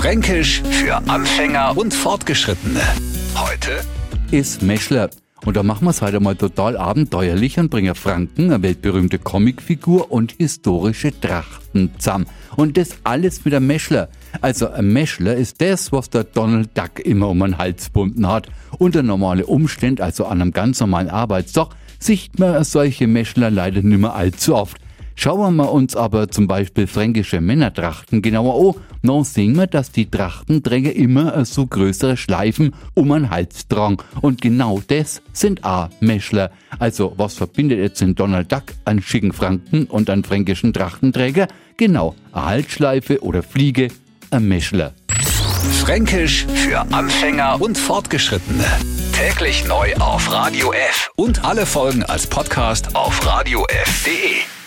Fränkisch für Anfänger und Fortgeschrittene. Heute ist Meschler. Und da machen wir es heute mal total abenteuerlich und bringen Franken, eine weltberühmte Comicfigur und historische Trachten zusammen. Und das alles mit einem Meschler. Also ein Meschler ist das, was der Donald Duck immer um den Hals gebunden hat. Unter normale Umständen, also an einem ganz normalen Arbeitstag, sieht man solche Meschler leider nicht mehr allzu oft. Schauen wir uns aber zum Beispiel fränkische Männertrachten genauer an, dann sehen wir, dass die Trachtenträger immer so größere Schleifen um den Hals tragen. Und genau das sind auch Meschler. Also, was verbindet jetzt den Donald Duck an schicken Franken und an fränkischen Trachtenträger? Genau, eine Halsschleife oder Fliege, ein Meschler. Fränkisch für Anfänger und Fortgeschrittene. Täglich neu auf Radio F und alle Folgen als Podcast auf radiof.de.